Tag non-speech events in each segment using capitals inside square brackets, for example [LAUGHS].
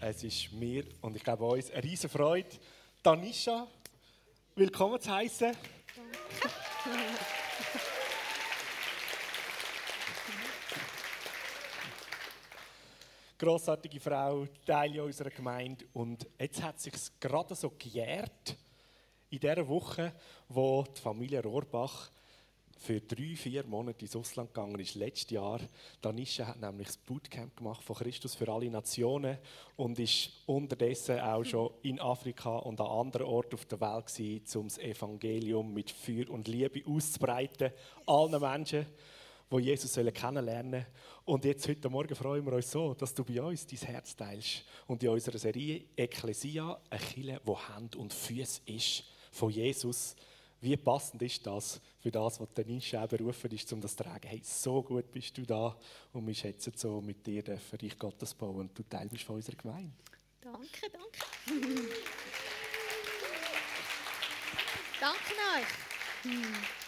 Es ist mir und ich glaube uns eine riesige Freude, Tanisha willkommen zu heißen. [LAUGHS] Grossartige Frau, Teil unserer Gemeinde und jetzt hat sich gerade so gejährt in der Woche, wo die Familie Rohrbach für drei, vier Monate ins Ausland gegangen ist, letztes Jahr. Danisha hat nämlich das Bootcamp gemacht von Christus für alle Nationen und ist unterdessen auch schon in Afrika und an anderen Orten auf der Welt gewesen, um das Evangelium mit Feuer und Liebe auszubreiten, allen Menschen, die Jesus kennenlernen sollen. Und jetzt, heute Morgen, freuen wir uns so, dass du bei uns dein Herz teilst und in unserer Serie Ecclesia, eine Kirche, die Hand und Füße ist von Jesus, wie passend ist das für das, was Nische auch berufen ist, um das zu tragen? Hey, so gut bist du da und wir schätzen so mit dir für dich Gottes bauen und du Teil bist von unserer Gemeinde. Danke, danke. danke euch.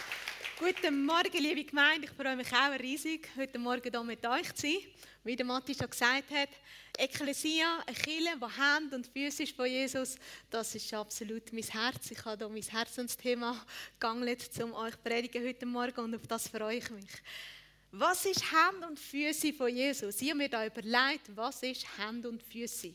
Guten Morgen, liebe Gemeinde. Ich freue mich auch riesig, heute Morgen hier mit euch zu sein. Wie der Matti schon gesagt hat, Ekklesia, eine Kirche, die Hand und Füße ist von Jesus, das ist absolut mein Herz. Ich habe hier mein Herzensthema geangelt, um euch zu predigen heute Morgen und auf das freue ich mich. Was ist Hand und Füße von Jesus? Ich mir da überlegt, was ist Hand und Füße?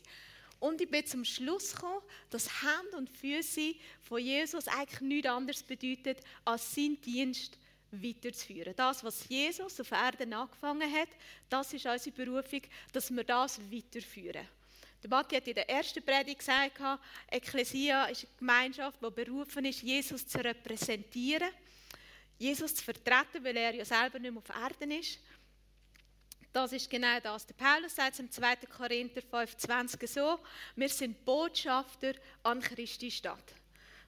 Und ich bin zum Schluss gekommen, dass Hand und Füße von Jesus eigentlich nichts anderes bedeutet, als sein Dienst weiterzuführen. Das, was Jesus auf Erden angefangen hat, das ist unsere Berufung, dass wir das weiterführen. Der Matti hat in der ersten Predigt gesagt, Ekklesia ist eine Gemeinschaft, die berufen ist, Jesus zu repräsentieren, Jesus zu vertreten, weil er ja selber nicht mehr auf Erden ist. Das ist genau das. Der Paulus sagt im 2. Korinther 5,20 so: Wir sind Botschafter an Christi Stadt.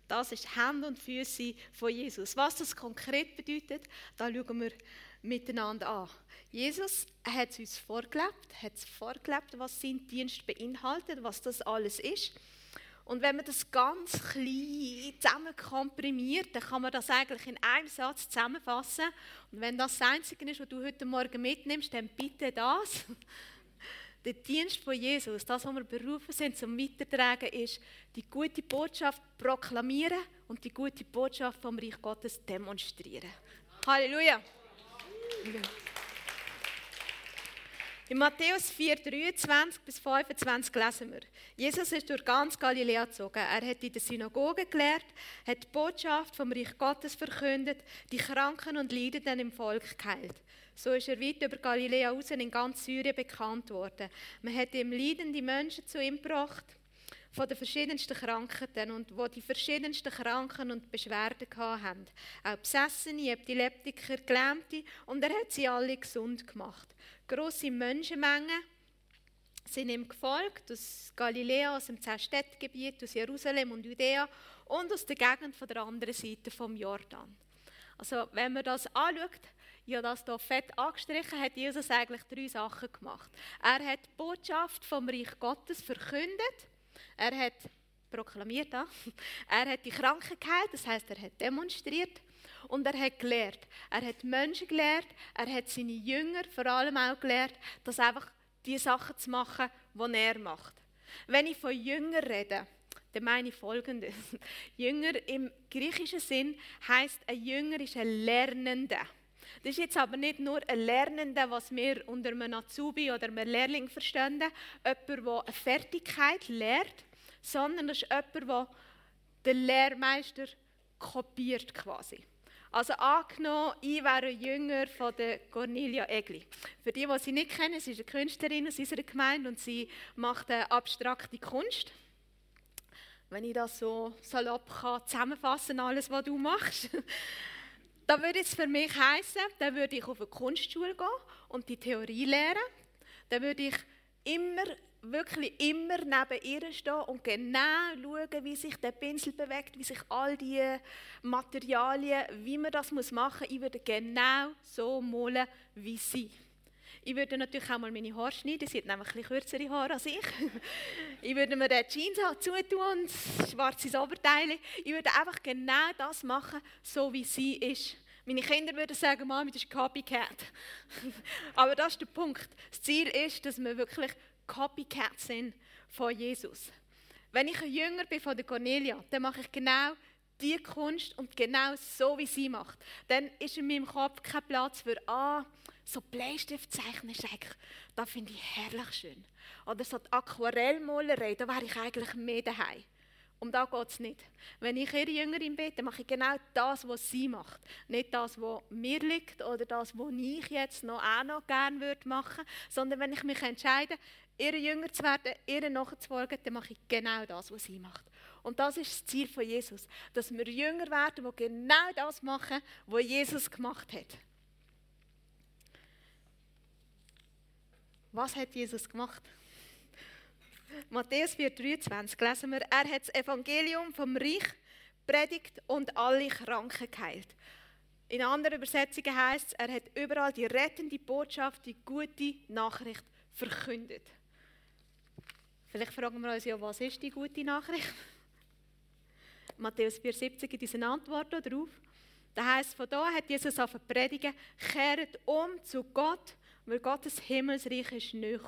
Das ist Hände und Füße von Jesus. Was das konkret bedeutet, da schauen wir miteinander an. Jesus hat es uns vorgelebt, hat es vorgelebt, was sein Dienst beinhaltet, was das alles ist. Und wenn man das ganz klein zusammen komprimiert, dann kann man das eigentlich in einem Satz zusammenfassen. Und wenn das das Einzige ist, was du heute Morgen mitnimmst, dann bitte das. [LAUGHS] Der Dienst von Jesus, das, was wir berufen sind zum Weitertragen, ist, die gute Botschaft proklamieren und die gute Botschaft vom Reich Gottes demonstrieren. Halleluja! In Matthäus 4, 23 bis 25 lesen wir. Jesus ist durch ganz Galiläa gezogen. Er hat in der Synagoge gelehrt, hat die Botschaft vom Reich Gottes verkündet, die Kranken und Leidenden im Volk geheilt. So ist er weit über Galiläa raus in ganz Syrien bekannt worden. Man hat ihm leidende Menschen zu ihm gebracht, von den verschiedensten Krankheiten und wo die verschiedensten Kranken und Beschwerden hatten. Auch Besessene, Epileptiker, Gelähmte und er hat sie alle gesund gemacht. Grosse Menschenmengen sind ihm gefolgt, aus Galiläa, aus dem Zehn-Städte-Gebiet, aus Jerusalem und Judäa und aus der Gegend von der anderen Seite vom Jordan. Also wenn man das anschaut, ja, das hier fett angestrichen, hat Jesus eigentlich drei Sachen gemacht. Er hat die Botschaft vom Reich Gottes verkündet. Er hat proklamiert, er hat die Kranken geheilt, das heißt, er hat demonstriert und er hat gelehrt. Er hat Menschen gelehrt, er hat seine Jünger vor allem auch gelehrt, dass einfach die Sachen zu machen, die er macht. Wenn ich von Jünger rede, dann meine ich folgendes. [LAUGHS] Jünger im griechischen Sinn heißt ein Jünger ist ein Lernender. Das ist jetzt aber nicht nur ein Lernender, was wir unter einem Azubi oder einem Lehrling verstehen, jemand, der eine Fertigkeit lehrt, sondern das ist jemand, der den Lehrmeister kopiert quasi. Also angenommen, ich wäre ein Jünger von der Cornelia Egli. Für die, die sie nicht kennen, sie ist eine Künstlerin aus unserer Gemeinde und sie macht abstrakte Kunst. Wenn ich das so salopp kann, zusammenfassen alles, was du machst. [LAUGHS] Da würde es für mich heißen, dann würde ich auf eine Kunstschule gehen und die Theorie lernen. Dann würde ich immer, wirklich immer neben ihr stehen und genau schauen, wie sich der Pinsel bewegt, wie sich all die Materialien, wie man das machen muss. Ich würde genau so malen wie sie. Ich würde natürlich auch mal meine Haare schneiden, sie hat nämlich ein kürzere Haare als ich. [LAUGHS] Ich würde mir den Jeans zutun und schwarzes Oberteil. Ich würde einfach genau das machen, so wie sie ist. Meine Kinder würden sagen, Mami, das ist Copycat. [LAUGHS] Aber das ist der Punkt. Das Ziel ist, dass man wirklich Copycat sind von Jesus. Wenn ich ein Jünger bin von der Cornelia, dann mache ich genau die Kunst und genau so, wie sie macht. Dann ist in meinem Kopf kein Platz für, ah, so Bleistift zeichnen ist eigentlich, das finde ich herrlich schön. Oder so die Aquarellmalerei, da wäre ich eigentlich mehr daheim. Um da geht es nicht. Wenn ich ihre Jüngerin bin, dann mache ich genau das, was sie macht. Nicht das, was mir liegt oder das, was ich jetzt noch auch noch gerne würde machen sondern wenn ich mich entscheide, ihre Jünger zu werden, ihr nachzufolgen, dann mache ich genau das, was sie macht. Und das ist das Ziel von Jesus, dass wir Jünger werden, die genau das machen, was Jesus gemacht hat. Was hat Jesus gemacht? Matthäus 4,23 lesen wir, er hat das Evangelium vom Reich predigt und alle Kranken geheilt. In anderen Übersetzungen heißt es, er hat überall die rettende Botschaft, die gute Nachricht verkündet. Vielleicht fragen wir uns ja, was ist die gute Nachricht? [LAUGHS] Matthäus 4,70 gibt uns eine Antwort darauf. Da heißt von da hat Jesus auf predigen, kehrt um zu Gott weil Gottes Himmelsreich ist näher.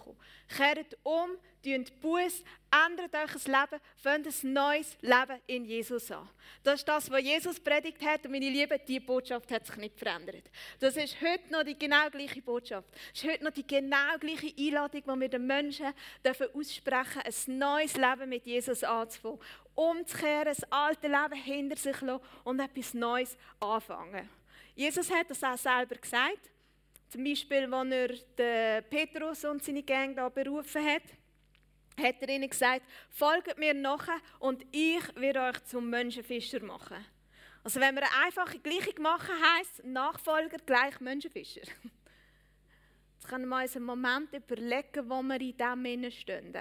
Kehrt um, tut Buß, ändert euch Leben, fangt ein neues Leben in Jesus an. Das ist das, was Jesus predigt hat und meine Liebe, diese Botschaft hat sich nicht verändert. Das ist heute noch die genau gleiche Botschaft. Das ist heute noch die genau gleiche Einladung, die wir den Menschen dürfen aussprechen dürfen, ein neues Leben mit Jesus anzufangen. Umzukehren, das alte Leben hinter sich zu lassen und etwas Neues anfangen. Jesus hat das auch selber gesagt. Zum Beispiel, als er den Petrus und seine Gang da berufen hat, hat er ihnen gesagt, folgt mir nachher und ich werde euch zum Menschenfischer machen. Also wenn wir eine einfache Gleichung machen, heisst Nachfolger gleich Menschenfischer. [LAUGHS] Jetzt können wir uns einen Moment überlegen, wo wir in diesem stehen.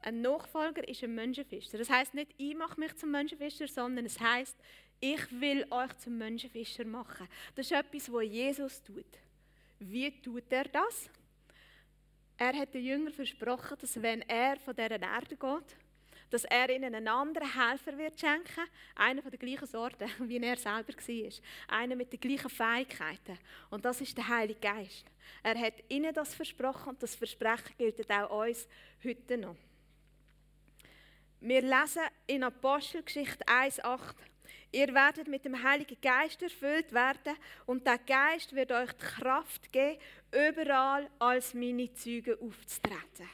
Ein Nachfolger ist ein Menschenfischer. Das heißt nicht, ich mache mich zum Menschenfischer, sondern es heißt, ich will euch zum Menschenfischer machen. Das ist etwas, was Jesus tut. Wie tut er das? Er hat den Jüngern versprochen, dass wenn er von dieser Erde geht, dass er ihnen einen anderen Helfer wird schenken, einen von der gleichen Sorte, [LAUGHS] wie er selber war, einen mit den gleichen Fähigkeiten. Und das ist der Heilige Geist. Er hat ihnen das versprochen und das Versprechen gilt auch uns heute noch. Wir lesen in Apostelgeschichte 1,8 Ihr werdet mit dem Heiligen Geist erfüllt werden und der Geist wird euch die Kraft geben, überall als meine Züge aufzutreten.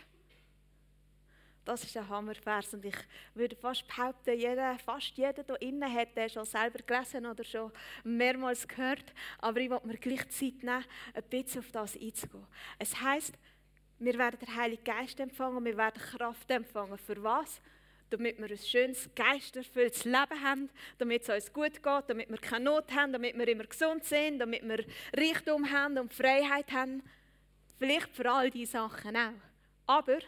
Das ist ein Hammervers und ich würde fast behaupten, jeder, fast jeder hier innen hat den schon selber gelesen oder schon mehrmals gehört. Aber ich wollte mir gleich Zeit nehmen, ein bisschen auf das einzugehen. Es heisst, wir werden den Heiligen Geist empfangen wir werden Kraft empfangen. Für was? Damit wir ein schönes, geisterfülltes Leben haben, damit es uns gut geht, damit wir keine Not haben, damit wir immer gesund sind, damit wir Reichtum haben und Freiheit haben. Vielleicht für all diese Sachen auch. Aber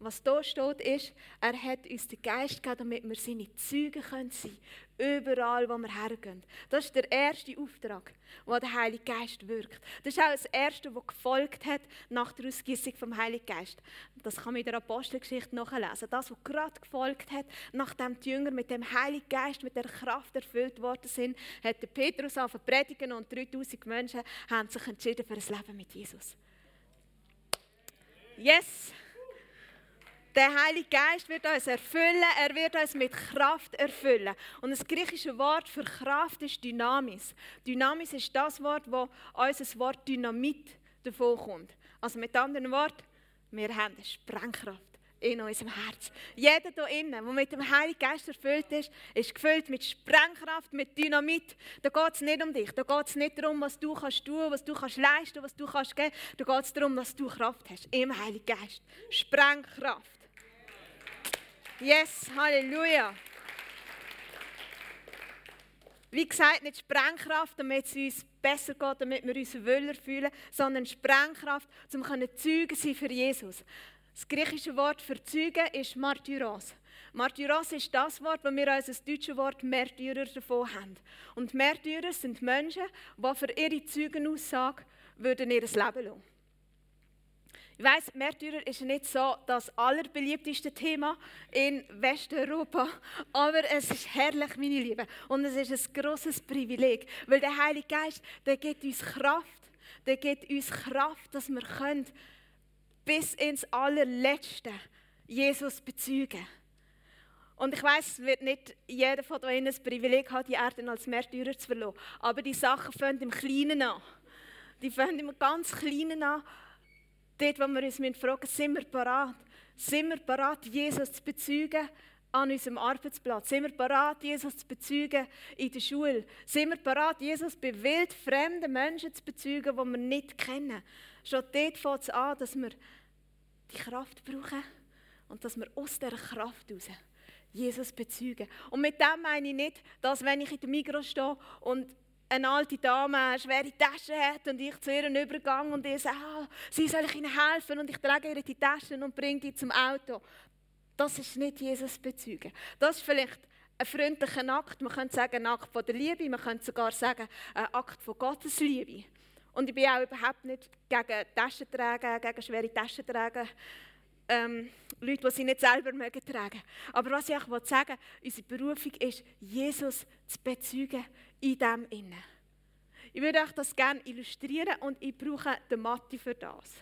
was da steht, ist, er hat uns den Geist gegeben, damit wir seine Zeugen sein können, überall, wo wir hergehen. Das ist der erste Auftrag, wo der Heilige Geist wirkt. Das ist auch das Erste, was gefolgt hat nach der Ausgießung vom Heiligen Geist. Das kann man in der Apostelgeschichte nachlesen. Das, was gerade gefolgt hat, nachdem die Jünger mit dem Heiligen Geist, mit der Kraft erfüllt worden sind, hat der Petrus angefangen predigen und 3000 Menschen haben sich entschieden für ein Leben mit Jesus. Yes! Der Heilige Geist wird uns erfüllen, er wird uns mit Kraft erfüllen. Und das griechische Wort für Kraft ist Dynamis. Dynamis ist das Wort, wo unser Wort Dynamit davon kommt. Also mit anderen Worten, wir haben eine Sprengkraft in unserem Herz. Jeder hier innen, der mit dem Heiligen Geist erfüllt ist, ist gefüllt mit Sprengkraft, mit Dynamit. Da geht es nicht um dich. Da geht es nicht darum, was du kannst tun, was du kannst leisten, was du kannst geben. Da geht es darum, dass du Kraft hast im Heiligen Geist. Sprengkraft. Yes, Halleluja. Wie gesagt, nicht Sprengkraft, damit es uns besser geht, damit wir uns wohler fühlen, sondern Sprengkraft, um Zeugen sein für Jesus. Das griechische Wort für Zeugen ist Martyros. Martyros ist das Wort, wo wir als das deutsche Wort Märtyrer davon haben. Und Märtyrer sind Menschen, die für ihre Zeugenaussage würden ihr Leben lassen. Ich weiss, Märtyrer ist nicht so das allerbeliebteste Thema in Westeuropa, [LAUGHS] aber es ist herrlich, meine Lieben. Und es ist ein großes Privileg, weil der Heilige Geist, der gibt uns Kraft, der gibt uns Kraft, dass wir können bis ins allerletzte Jesus bezeugen. Und ich weiß, es wird nicht jeder von euch das Privileg haben, die Erde als Märtyrer zu verlassen. Aber die Sachen fangen im Kleinen an. Die fangen im ganz Kleinen an. Dort, wo wir uns fragen müssen, sind wir bereit? Sind wir bereit, Jesus zu bezeugen an unserem Arbeitsplatz? Sind wir bereit, Jesus zu bezeugen in der Schule? Sind wir bereit, Jesus bei wildfremden Menschen zu bezeugen, die wir nicht kennen? Schon dort fängt es an, dass wir die Kraft brauchen und dass wir aus dieser Kraft heraus Jesus bezeugen. Und mit dem meine ich nicht, dass wenn ich in der Migros stehe und eine alte Dame eine schwere Tasche hat und ich zu ihr übergang und ihr sage, ah, sie soll ich ihnen helfen und ich trage ihr die Taschen und bringe die zum Auto. Das ist nicht Jesus bezeugen. Das ist vielleicht ein freundlicher Akt, man könnte sagen ein Akt von der Liebe, man könnte sogar sagen ein Akt von Gottes Liebe. Und ich bin auch überhaupt nicht gegen Taschenträger, gegen schwere Taschenträger ähm, Leute, die sie nicht selber mögen tragen. Aber was ich auch sagen will, unsere Berufung ist, Jesus zu bezeugen in dem Innen. Ich würde euch das gerne illustrieren und ich brauche den Matti für das.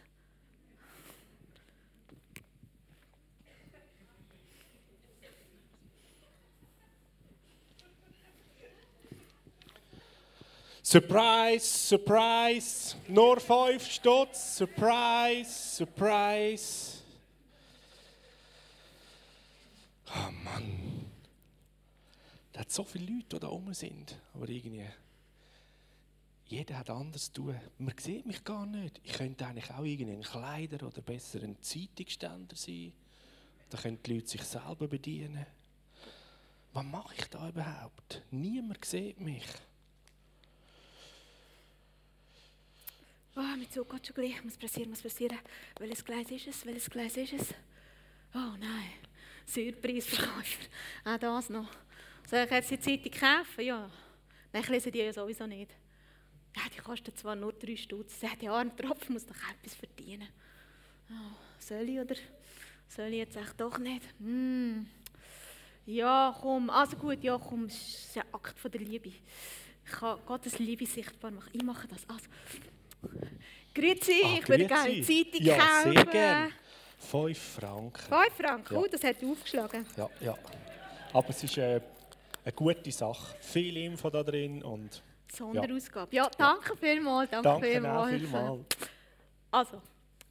Surprise, surprise, nur fünf Stutz, surprise, surprise. Oh Mann. Da hat so viele Leute, die da oben sind. Aber irgendwie, jeder hat anders zu tun. Man sieht mich gar nicht. Ich könnte eigentlich auch irgendwie ein Kleider oder besser ein Zeitungsständer sein. Da können die Leute sich selber bedienen. Was mache ich da überhaupt? Niemand sieht mich. Oh, mit so Gott schon gleich. Muss passieren, muss passieren. Welches Gleis ist es? Welches Gleis ist es? Oh nein. Surpreisverkäufer. Auch das noch. Soll ich jetzt die Zeitung kaufen? Ja. Nein, ich lese die ja sowieso nicht. Ja, die kostet zwar nur drei Stutz. Ja, der arme Tropfen muss doch etwas verdienen. Oh, soll ich oder soll ich jetzt echt doch nicht? Hm. Ja, komm. Also gut, ja, komm. Es ist ein Akt von der Liebe. Ich kann Gottes Liebe sichtbar machen. Ich mache das. Also. Grüezi, ah, ich würde gerne die Zeitung ja, kaufen. Sehr gerne. 5 Franken. 5 Franken, ja. oh, das hat aufgeschlagen. Ja, ja. Aber es ist äh, eine gute Sache. Viel Info da drin und... Sonderausgabe. Ja, danke ja. vielmals. Danke, danke vielmals. vielmals. [LAUGHS] Also,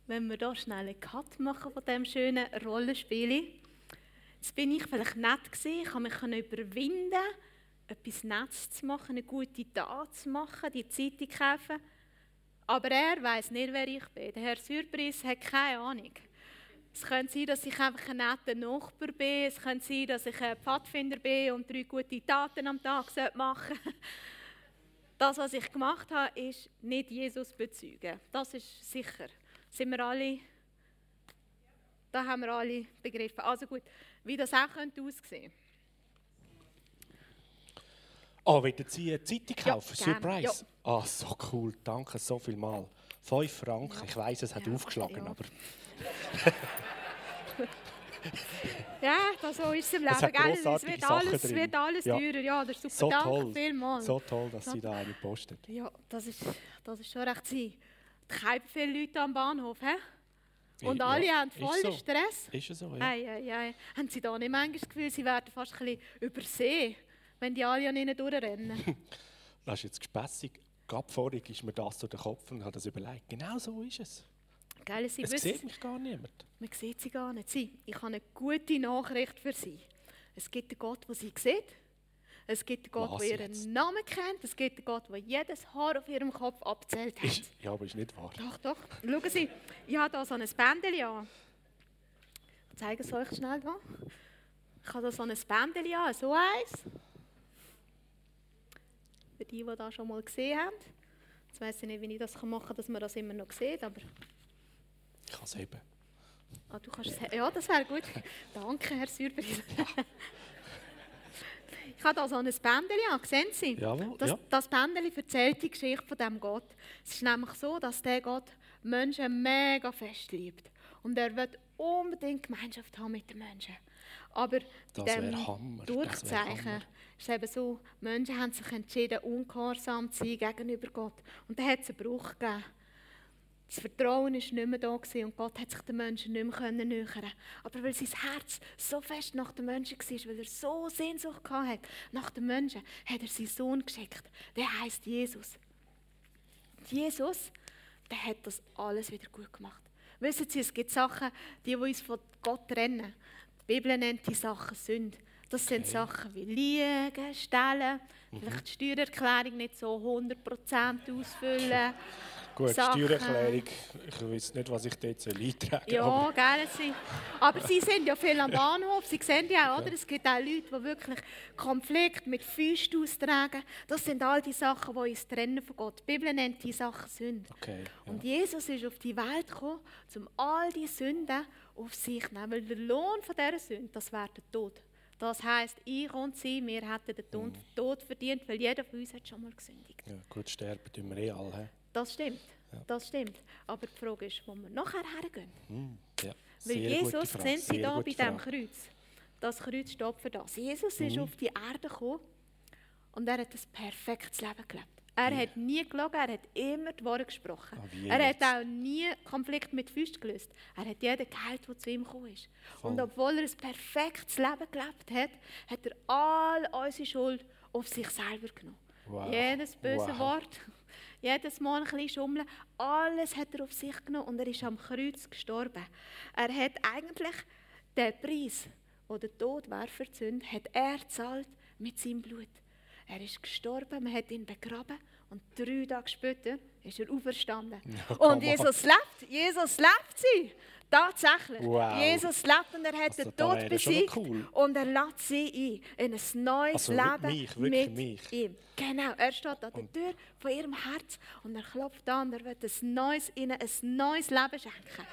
wenn wir hier schnell einen Cut machen von diesem schönen Rollenspiel. Jetzt bin ich vielleicht nett gewesen, ich konnte mich überwinden, etwas Nettes zu machen, eine gute Tat zu machen, die Zeitung kaufen. Aber er weiß nicht, wer ich bin. Der Herr Surprise hat keine Ahnung. Es könnte sein, dass ich einfach ein netter Nachbar bin. Es könnte sein, dass ich ein Pfadfinder bin und drei gute Taten am Tag machen sollte. [LAUGHS] Das, was ich gemacht habe, ist nicht Jesus bezeugen. Das ist sicher. Sind wir alle? Da haben wir alle begriffen. Also gut, wie das auch könnte aussehen Oh, wollen Sie eine Zeitung kaufen? Ja, Surprise? Ja. Ah, so cool. Danke so viel mal. Fünf Franken. Ja. Ich weiß, es hat ja, aufgeschlagen, aber... [LAUGHS] ja, das so ist es im Leben. Es, es wird alles, es wird alles ja. teurer. Ja, das ist super. So Danke toll. vielmals. So toll, dass Sie da eine postet. Ja, das ist, das ist schon recht sein. Es haben viele Leute am Bahnhof. He? Und ja, alle haben voll so. Stress. Ist es so, ja. Ei, ei, ei. Haben Sie da nicht manchmal das Gefühl, Sie werden fast ein bisschen übersehen, wenn die alle an ihnen durchrennen? [LAUGHS] das ist jetzt gespässig. Gerade vorhin ist mir das durch den Kopf und habe das überlegt. Genau so ist es. Gell, sie es sieht mich gar niemand. Man sieht sie gar nicht. Sie, ich habe eine gute Nachricht für Sie. Es gibt einen Gott, der sie sieht. Es gibt einen Gott, der ihren Namen kennt. Es gibt einen Gott, der jedes Haar auf ihrem Kopf abzählt hat. Ist, ja, aber ist nicht wahr. Doch, doch. Schauen Sie, ich habe hier so ein Bändchen an. Ich zeige es euch schnell. Ich habe hier so ein Bändchen an, so eins. Für die, die das schon mal gesehen haben. Jetzt weiß ich nicht, wie ich das machen kann, dass man das immer noch sieht, aber ich kann es heben. Ah, du kannst es Ja, das wäre gut. [LAUGHS] Danke, Herr Sürbris. [LAUGHS] ich habe da so ein Bändchen an, sehen Sie? Jawohl, das, ja. das Bändchen erzählt die Geschichte von diesem Gott. Es ist nämlich so, dass der Gott Menschen mega fest liebt. Und er wird unbedingt Gemeinschaft haben mit den Menschen. Aber das dem Hammer. Durchzeichen ist eben so, Menschen haben sich entschieden, ungehorsam zu sein gegenüber Gott. Und da hat es einen Bruch gegeben. Das Vertrauen war nicht mehr da und Gott hat sich den Menschen nicht mehr nähern Aber weil sein Herz so fest nach den Menschen war, weil er so Sehnsucht hatte nach den Menschen, hat er seinen Sohn geschickt. Der heißt Jesus. Jesus, der hat das alles wieder gut gemacht. Wissen Sie, es gibt Sachen, die, die uns von Gott trennen. Die Bibel nennt die Sachen Sünde. Das sind okay. Sachen wie Liegen, Stellen, mhm. vielleicht die Steuererklärung nicht so 100% ausfüllen. [LAUGHS] Gut, Sachen. Steuererklärung, ich weiß nicht, was ich dort eintragen soll. Ja, gerne sie. Aber sie sind ja viel am Bahnhof, sie sehen ja auch, oder? es gibt auch Leute, die wirklich Konflikt mit Füßen austragen. Das sind all die Sachen, die uns trennen von Gott. Die Bibel nennt die Sachen Sünde. Okay, ja. Und Jesus ist auf die Welt gekommen, um all die Sünden auf sich nehmen. Weil der Lohn von dieser Sünde, das wäre der Tod. Das heisst, ich und sie, wir hätten den Tod, mhm. Tod verdient, weil jeder von uns hat schon mal gesündigt. Ja, gut, sterben tun wir eh alle. Das stimmt, ja. das stimmt. Aber die Frage ist, wo wir nachher hergehen. Mhm. Ja. Weil Jesus, sehen Sie da bei diesem Kreuz, das Kreuz steht für das. Jesus mhm. ist auf die Erde gekommen und er hat ein perfektes Leben gelebt. Er hat nie gelogen, er hat immer die Wahrheit gesprochen. Oh, er hat auch nie Konflikt mit Füßen gelöst. Er hat jeden geheilt, der zu ihm gekommen ist. Voll. Und obwohl er ein perfektes Leben gelebt hat, hat er all unsere Schuld auf sich selber genommen. Wow. Jedes böse wow. Wort, [LAUGHS] jedes Mal ein bisschen schummeln, alles hat er auf sich genommen und er ist am Kreuz gestorben. Er hat eigentlich den Preis, den der Tod wäre für die Sünde, hat er zahlt mit seinem Blut. Er ist gestorben, man hat ihn begraben und drei Tage später ist er auferstanden. Ja, und Jesus lebt, Jesus lebt sie. Tatsächlich. Wow. Jesus lebt und er hat also, den Tod besiegt cool. und er lässt sie ein in ein neues also, Leben mich, mit mich. ihm. Genau, er steht an der Tür von ihrem Herz und er klopft an und er will ein neues, ihnen ein neues Leben schenken.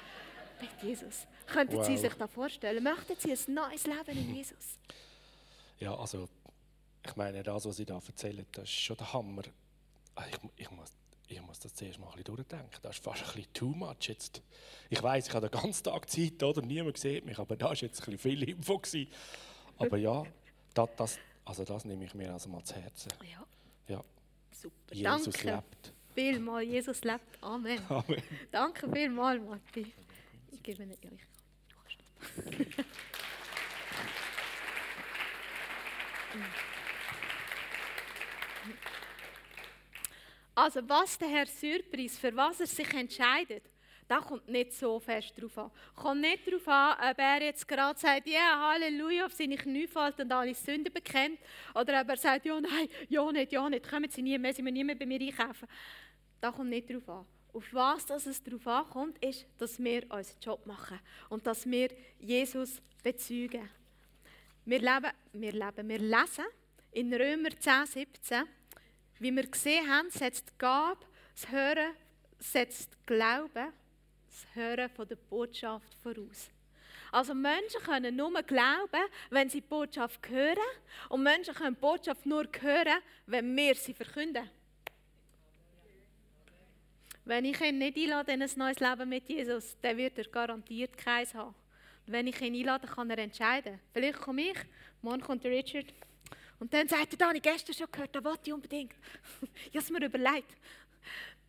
Mit Jesus. Könnten wow. Sie sich das vorstellen? Möchten Sie ein neues Leben in Jesus? Ja, also ich meine, das, was Sie da erzählen, das ist schon der Hammer. Ah, ich, ich, muss, ich muss das zuerst mal ein bisschen durchdenken. Das ist fast ein bisschen too much jetzt. Ich weiß, ich habe den ganzen Tag Zeit, oder? Niemand sieht mich, aber da war jetzt ein bisschen viel Info. Gewesen. Aber ja, das, das, also das nehme ich mir also mal zu Herzen. Ja. ja. Super. Jesus Danke. lebt. Vielmal, Jesus lebt. Amen. Amen. Danke vielmals, Matti. Ich gebe euch. Also was der Herr Surprise, für was er sich entscheidet, da kommt nicht so fest drauf an. Kommt nicht darauf an, ob er jetzt gerade sagt, ja, yeah, Halleluja, auf seine Knie fällt und alle Sünden bekennt. Oder ob er sagt, ja, nein, ja nicht, ja nicht, kommen Sie nie mehr, Sie müssen nie mehr bei mir einkaufen. Da kommt nicht drauf an. Auf was dass es darauf ankommt, ist, dass wir unseren Job machen und dass wir Jesus bezeugen. Wir leben, wir leben, wir lesen in Römer 10, 17, wie wir gesehen haben, setzt Gabe, das Hören, setzt Glauben, das Hören von der Botschaft voraus. Also Menschen können nur glauben, wenn sie die Botschaft hören. Und Menschen können die Botschaft nur hören, wenn wir sie verkünden. Wenn ich ihn nicht einlade in ein neues Leben mit Jesus, dann wird er garantiert keins haben. Und wenn ich ihn einlade, kann er entscheiden. Vielleicht komme ich, morgen kommt der Richard. Und dann sagt er, da habe ich gestern schon gehört, da wollte ich unbedingt. [LAUGHS] ich habe es mir überlegt.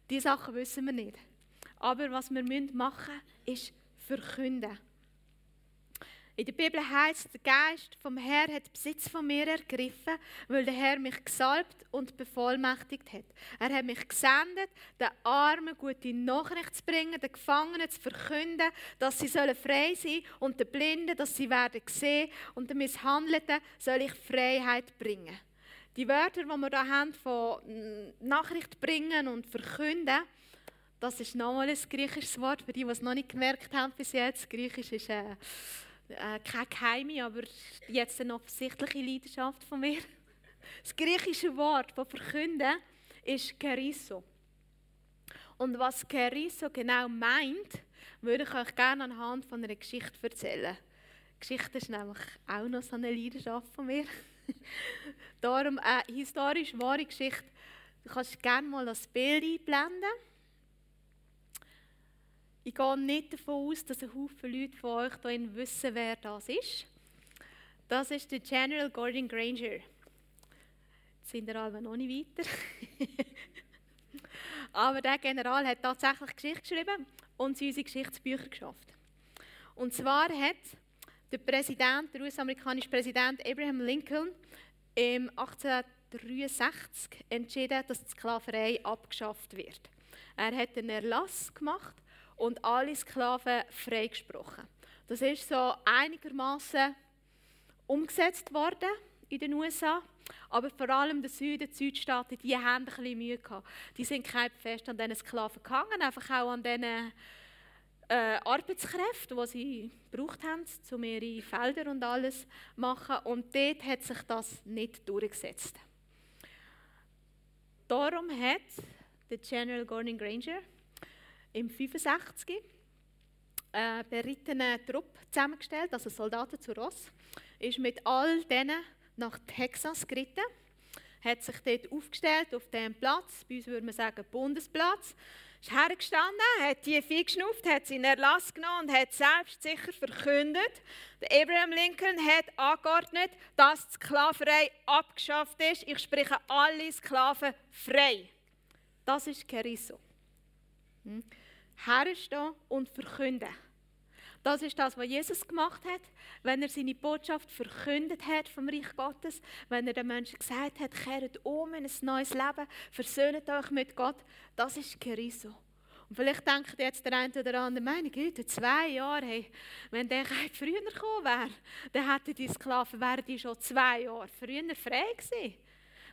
Diese Sachen wissen wir nicht. Aber was wir machen müssen, ist verkünden. In der Bibel heißt, der Geist vom Herrn hat Besitz von mir ergriffen, weil der Herr mich gesalbt und bevollmächtigt hat. Er hat mich gesendet, den Armen gute Nachricht zu bringen, den Gefangenen zu verkünden, dass sie sollen frei sein und den Blinden, dass sie werden sehen und den Misshandelten soll ich Freiheit bringen. Die Wörter, die wir hier haben von Nachricht bringen und verkünden, das ist nochmal ein griechisches Wort, für die, die es noch nicht gemerkt haben bis jetzt. Griechisch ist äh, äh, keine geheime, aber jetzt eine offensichtliche Leidenschaft von mir. [LAUGHS] Das griechische Wort, das verkünden, ist Keriso. Und was Keriso genau meint, würde ich euch gerne anhand von einer Geschichte erzählen. Geschichte ist nämlich auch noch so eine Leidenschaft von mir. [LAUGHS] Darum eine historisch wahre Geschichte. Du kannst gerne mal das Bild einblenden. Ich gehe nicht davon aus, dass ein Haufen Leute von euch hier wissen, wer das ist. Das ist der General Gordon Granger. Jetzt sind wir alle noch nicht weiter. [LAUGHS] Aber der General hat tatsächlich Geschichte geschrieben und sie unsere Geschichtsbücher geschafft. Und zwar hat der Präsident, der US-amerikanische Präsident Abraham Lincoln im 1863 entschieden, dass die Sklaverei abgeschafft wird. Er hat einen Erlass gemacht und alle Sklaven freigesprochen. Das ist so einigermaßen umgesetzt worden in den USA. Aber vor allem der Süden, die Südstaaten, die haben ein bisschen Mühe gehabt. Die sind kein fest an diesen Sklaven gehangen, einfach auch an diesen äh, Arbeitskräften, die sie gebraucht haben, um ihre Felder und alles zu machen. Und dort hat sich das nicht durchgesetzt. Darum hat der General Gordon Granger im 65 eine berittene Truppe zusammengestellt, also Soldaten zu Ross, ist mit all denen nach Texas geritten, hat sich dort aufgestellt auf dem Platz, bei uns würde man sagen Bundesplatz, ist hergestanden, hat die Vieh geschnupft, hat sie in Erlass genommen und hat selbst sicher verkündet. Der Abraham Lincoln hat angeordnet, dass die Sklaverei abgeschafft ist. Ich spreche alle Sklaven frei. Das ist Keriso. Hm? Herstehen und verkünden. Das ist das, was Jesus gemacht hat, wenn er seine Botschaft verkündet hat vom Reich Gottes, wenn er den Menschen gesagt hat, kehrt um in ein neues Leben, versöhnt euch mit Gott. Das ist Keriso. Und vielleicht denkt jetzt der eine oder andere, meine Güte, zwei Jahre, hey, wenn der [LAUGHS] früher gekommen wäre, dann hätten die Sklaven wären die schon zwei Jahre früher frei gewesen.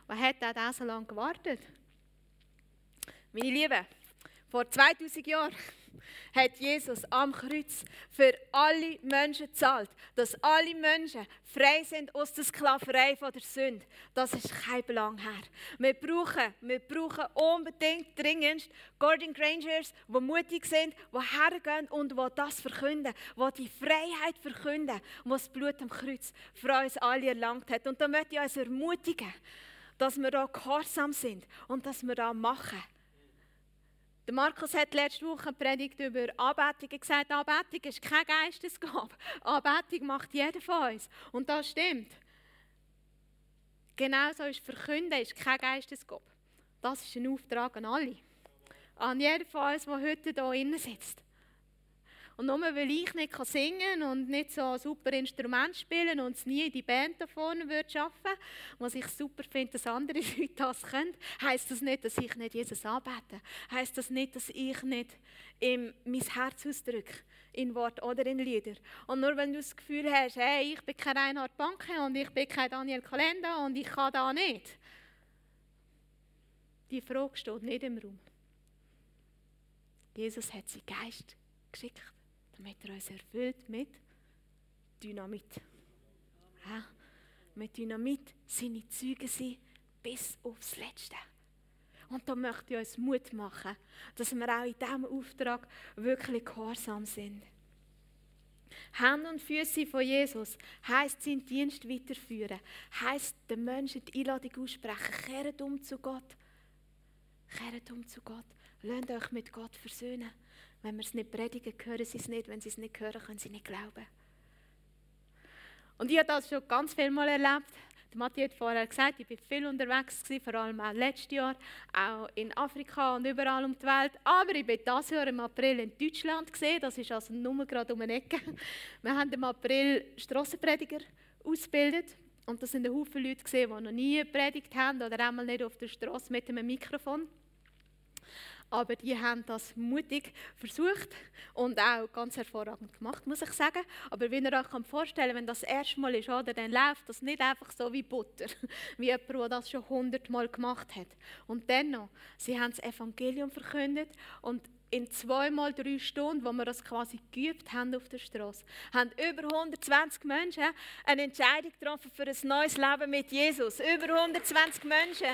Was hat da so lange gewartet? Meine Lieben, vor 2000 Jahren hat Jesus am Kreuz für alle Menschen gezahlt, dass alle Menschen frei sind aus der Sklaverei von der Sünde. Das ist kein Belang her. Wir brauchen, wir brauchen unbedingt dringendst Gordon Grangers, die mutig sind, die hergehen und die das verkünden, die die Freiheit verkünden, die das Blut am Kreuz für uns alle erlangt hat. Und da möchte ich uns ermutigen, dass wir da gehorsam sind und dass wir da machen. Der Markus hat letzte Woche Predigt über Anbetung gesagt, Anbetung ist kein Geistesgabe. [LAUGHS] Anbetung macht jeder von uns. Und das stimmt. Genauso ist Verkünden ist kein Geistesgabe. Das ist ein Auftrag an alle. An jeden von uns, der heute hier innen sitzt. Und nur weil ich nicht singen kann und nicht so ein super Instrument spielen und es nie in die Band da vorne würde schaffen, was ich super finde, dass andere [LAUGHS] Leute das können, heisst das nicht, dass ich nicht Jesus anbete. Heisst das nicht, dass ich nicht ihm mein Herz ausdrücke in Wort oder in Lieder. Und nur wenn du das Gefühl hast, hey, ich bin kein Reinhard Banke und ich bin kein Daniel Kalender und ich kann da nicht. Die Frage steht nicht im Raum. Jesus hat seinen Geist geschickt damit er uns erfüllt mit Dynamit. Ja, mit Dynamit seine Züge sein bis aufs Letzte. Und da möchte ich uns Mut machen, dass wir auch in diesem Auftrag wirklich gehorsam sind. Hände und Füße von Jesus heisst seinen Dienst weiterführen, heisst den Menschen die Einladung aussprechen, kehrt um zu Gott. Kehrt um zu Gott. Lasst euch mit Gott versöhnen. Wenn wir es nicht predigen, hören sie es nicht. Wenn sie es nicht hören, können sie nicht glauben. Und ich habe das schon ganz viel Mal erlebt. Der Matthias hat vorher gesagt, ich war viel unterwegs, gewesen, vor allem auch letztes Jahr, auch in Afrika und überall um die Welt. Aber ich bin dieses Jahr im April in Deutschland gesehen. Das ist also nur gerade um eine Ecke. Wir haben im April Strassenprediger ausgebildet. Und das sind ein Haufen Leute gesehen, die noch nie gepredigt haben oder einmal nicht auf der Straße mit einem Mikrofon aber die haben das mutig versucht und auch ganz hervorragend gemacht, muss ich sagen. Aber wie ihr euch vorstellen wenn das erste Mal ist, oder, dann läuft das nicht einfach so wie Butter, [LAUGHS] wie jemand, der das schon hundertmal gemacht hat. Und dennoch, sie haben das Evangelium verkündet und in zweimal drei Stunden, wo wir das quasi geübt haben auf der Straße, haben über 120 Menschen eine Entscheidung getroffen für ein neues Leben mit Jesus. Über 120 Menschen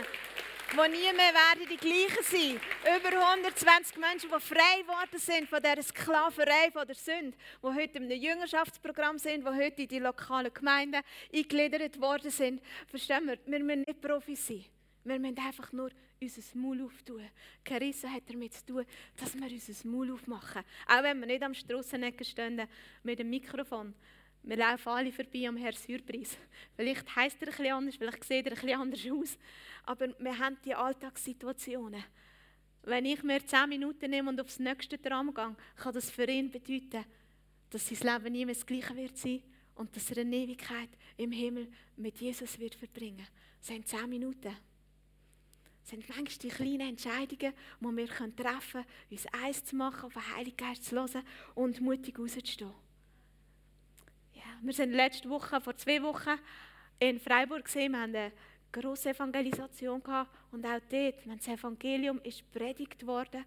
die nie mehr werden die gleichen sein. Über 120 Menschen, die frei geworden sind von dieser Sklaverei, von der Sünde, die heute einem Jüngerschaftsprogramm sind, die heute in die lokalen Gemeinden eingegliedert worden sind. Verstehen wir? Wir müssen nicht Profi sein. Wir müssen einfach nur unser Maul auftun. Carissa hat damit zu tun, dass wir unser Maul aufmachen. Auch wenn wir nicht am Strassenecke stehen mit dem Mikrofon. Wir laufen alle vorbei am Herr Surprise. [LAUGHS] Vielleicht heisst er bisschen anders, vielleicht sieht er bisschen anders aus. Aber wir haben die Alltagssituationen. Wenn ich mir 10 Minuten nehme und aufs nächste Tram gehe, kann das für ihn bedeuten, dass sein Leben nie mehr das gleiche wird sein und dass er eine Ewigkeit im Himmel mit Jesus wird verbringen. Das sind 10 Minuten. Das sind manchmal die kleinen Entscheidungen, die wir treffen können, uns eins zu machen, auf den Heiligen Geist zu hören und mutig rauszustehen. Wir sind letzte Woche, vor zwei Wochen, in Freiburg gesehen. Wir haben eine grosse Evangelisation gehabt und auch dort, das Evangelium ist predigt worden.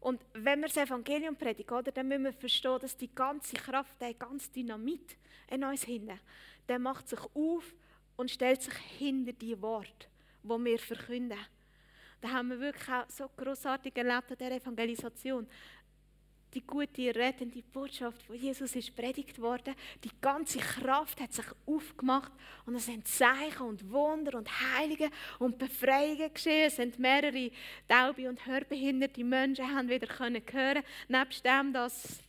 Und wenn wir das Evangelium predigen, oder, dann müssen wir verstehen, dass die ganze Kraft, der ganze Dynamit in uns hinten, der macht sich auf und stellt sich hinter die Worte, die wir verkünden. Da haben wir wirklich auch so großartig erlebt an der Evangelisation die gute, rettende Botschaft von Jesus ist predigt worden. Die ganze Kraft hat sich aufgemacht und es sind Zeichen und Wunder und Heilige und Befreiungen geschehen. Es sind mehrere taube und hörbehinderte Menschen haben wieder können hören. Nebst dem, dass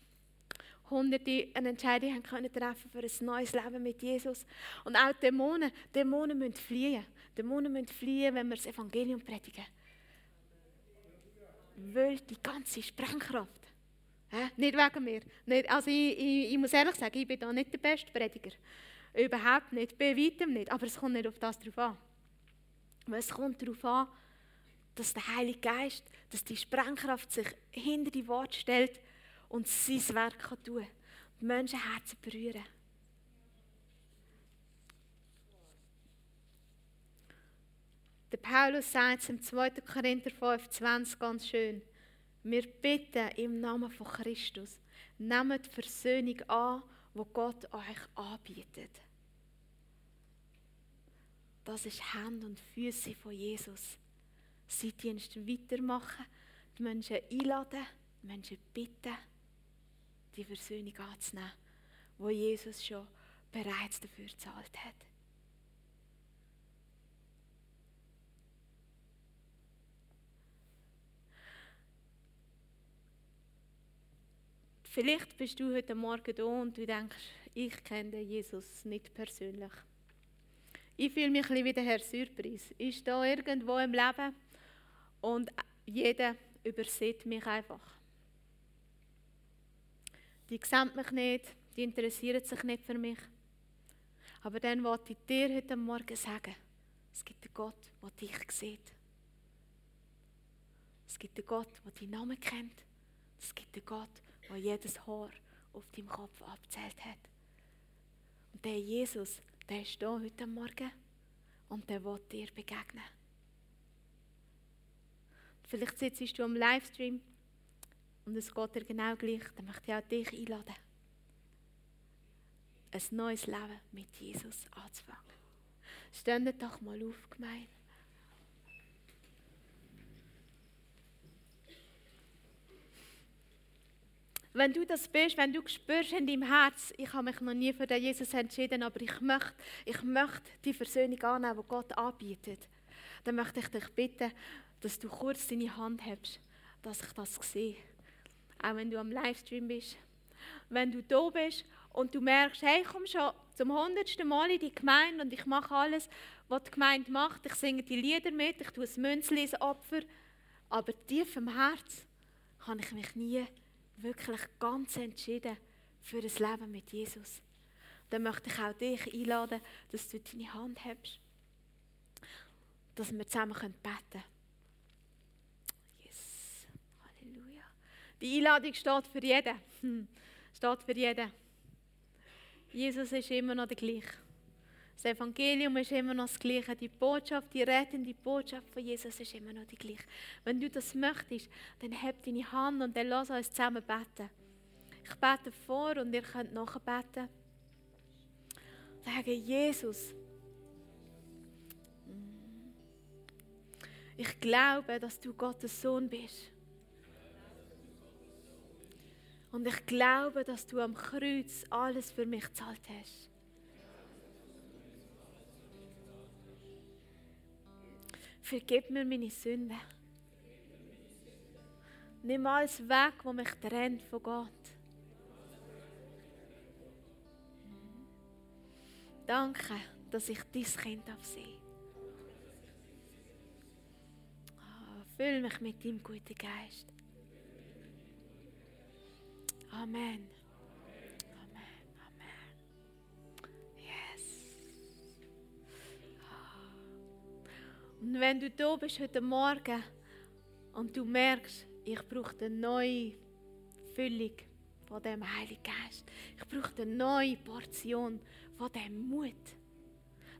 Hunderte eine Entscheidung haben können treffen für ein neues Leben mit Jesus. Und auch Dämonen, Dämonen müssen fliehen. Dämonen müssen fliehen, wenn wir das Evangelium predigen. Weil die ganze Sprengkraft Hä? Nicht wegen mir. Nicht, also ich, ich, ich, muss ehrlich sagen, ich bin da nicht der beste Prediger. Überhaupt nicht, bei weitem nicht. Aber es kommt nicht auf das drauf an. Es kommt darauf an, dass der Heilige Geist, dass die Sprengkraft sich hinter die Worte stellt und sein Werk kann tun Die Menschenherzen berühren. Der Paulus sagt es im 2. Korinther 5, 20 ganz schön. Wir bitten im Namen von Christus, nehmt die Versöhnung an, wo Gott euch anbietet. Das ist Hand und Füße von Jesus. Sie Dienst weitermachen, die Menschen einladen, die Menschen bitten, die Versöhnung anzunehmen, wo Jesus schon bereits dafür gezahlt hat. Vielleicht bist du heute Morgen da und du denkst, ich kenne Jesus nicht persönlich. Ich fühle mich ein bisschen wie der Herr Surprise. Ich stehe irgendwo im Leben und jeder übersieht mich einfach. Die sehen mich nicht, die interessieren sich nicht für mich. Aber dann wollte ich dir heute Morgen sagen, es gibt einen Gott, der dich sieht. Es gibt einen Gott, der deinen Namen kennt. Es gibt einen Gott, der jedes Haar auf deinem Kopf abzählt hat. Und der Jesus, der ist hier heute Morgen und der will dir begegnen. Vielleicht sitzt du am Livestream und es geht dir genau gleich, dann möchte ich auch dich einladen, ein neues Leben mit Jesus anzufangen. Stehen doch mal auf, Gemeinde. Wenn du das bist, wenn du spürst in deinem Herz, ich habe mich noch nie für den Jesus entschieden, aber ich möchte, ich möchte die Versöhnung annehmen, die Gott anbietet, dann möchte ich dich bitten, dass du kurz deine Hand hebst, dass ich das sehe. Auch wenn du am Livestream bist. Wenn du da bist und du merkst, hey, ich komme schon zum hundertsten Mal in die Gemeinde und ich mache alles, was die Gemeinde macht. Ich singe die Lieder mit, ich tue das Münzli, Opfer. Aber tief im Herz kann ich mich nie wirklich ganz entschieden für ein Leben mit Jesus. Dann möchte ich auch dich einladen, dass du deine Hand hast, dass wir zusammen beten können. Yes. Halleluja. Die Einladung steht für jeden. Hm. Steht für jeden. Jesus ist immer noch der gleiche. Das Evangelium ist immer noch das Gleiche. Die Botschaft, die rettende Botschaft von Jesus ist immer noch die gleiche. Wenn du das möchtest, dann heb deine Hand und dann lass uns zusammen beten. Ich bete vor und ihr könnt nachbeten. Sage Jesus, ich glaube, dass du Gottes Sohn bist. Und ich glaube, dass du am Kreuz alles für mich gezahlt hast. Vergib mir meine Sünden. Nimm alles weg, was mich trennt von Gott. Danke, dass ich dein Kind darf sein. Ah, Füll mich mit deinem guten Geist. Amen. Amen. Und wenn du da bist heute Morgen und du merkst, ich brauche eine neue Füllung von dem Heiligen Geist. Ich brauche eine neue Portion von dem Mut.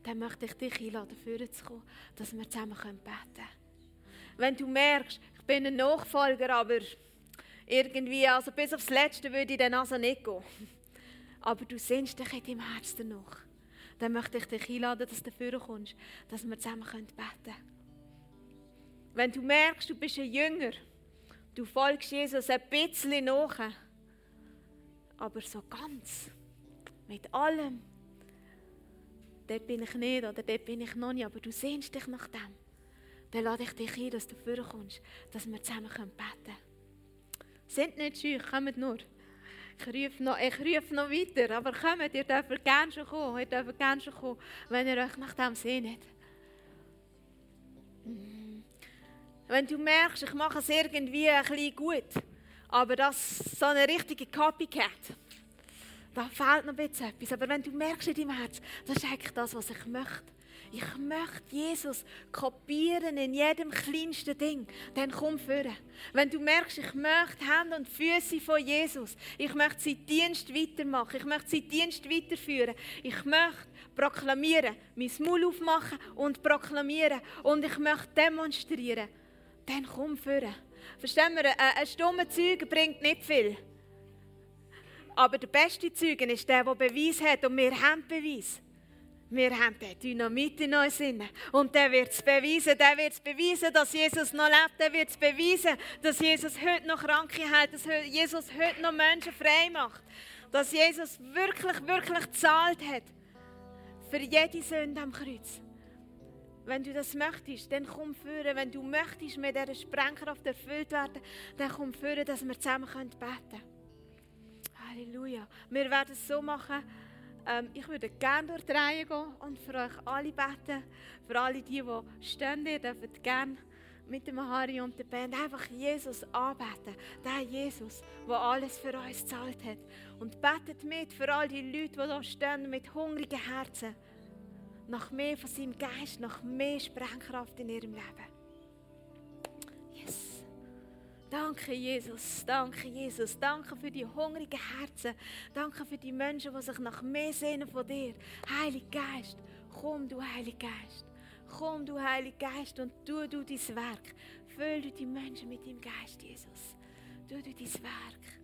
Dann möchte ich dich einladen, dafür zu kommen, dass wir zusammen beten können. Wenn du merkst, ich bin ein Nachfolger, aber irgendwie, also bis aufs Letzte würde ich dann also nicht gehen. Aber du sehnst dich in deinem Herzen noch. Dann möchte ich dich einladen, dass du dafür kommst, dass wir zusammen beten können. Wenn du merkst, du bist ein Jünger, du folgst Jesus ein bisschen nach, aber so ganz, mit allem, dort bin ich nicht oder dort bin ich noch nicht, aber du sehnst dich nach dem, dann lade ich dich ein, dass du vorkommst, dass wir zusammen beten können. Sind nicht scheu, kommt nur. Ich rufe noch, ich noch weiter, aber kommt, ihr dürft gerne schon kommen, ihr dürft gerne schon kommen, wenn ihr euch nach dem sehnt. Mm. Wenn du merkst, ich mache es irgendwie ein bisschen gut, aber das ist so eine richtige Copycat, da fehlt noch ein bisschen etwas. Aber wenn du merkst in deinem Herz, das ist eigentlich das, was ich möchte. Ich möchte Jesus kopieren in jedem kleinsten Ding. Dann komm führen. Wenn du merkst, ich möchte Hände und Füße von Jesus. Ich möchte seinen Dienst weitermachen. Ich möchte seinen Dienst weiterführen. Ich möchte proklamieren, mein Maul aufmachen und proklamieren. Und ich möchte demonstrieren. Dann komm führen. Verstehen wir, ein stummer Zeuge bringt nicht viel. Aber der beste Zeugen ist der, der Beweis hat. Und wir haben Beweis. Wir haben den Dynamit in uns inne. Und der wird es beweisen. Der wird es beweisen, dass Jesus noch lebt. Der wird es beweisen, dass Jesus heute noch Kranke hat. Dass Jesus heute noch Menschen frei macht. Dass Jesus wirklich, wirklich gezahlt hat. Für jede Sünde am Kreuz. Wenn du das möchtest, dann komm führen. Wenn du möchtest mit dieser Sprengkraft erfüllt werden, dann komm führen, dass wir zusammen beten können. Halleluja. Wir werden es so machen, ähm, ich würde gerne durch die Reihe gehen und für euch alle beten. Für alle die, die stehen, ihr dürft gerne mit dem Harry und der Band einfach Jesus anbeten. Der Jesus, der alles für uns gezahlt hat. Und betet mit für all die Leute, die hier stehen, mit hungrigen Herzen. Nach mehr von seinem Geist, nach mehr Sprengkraft in ihrem Leben. Danke, Jesus. Danke, Jesus. Danke für die hungrigen Herzen. Danke für die Menschen, die sich nach mehr sehnen von dir. Heiliger Geist, komm, du Heiliger Geist. Komm, du Heiliger Geist, und tu du dein Werk. Füll du die Menschen mit deinem Geist, Jesus. Tu du dein Werk.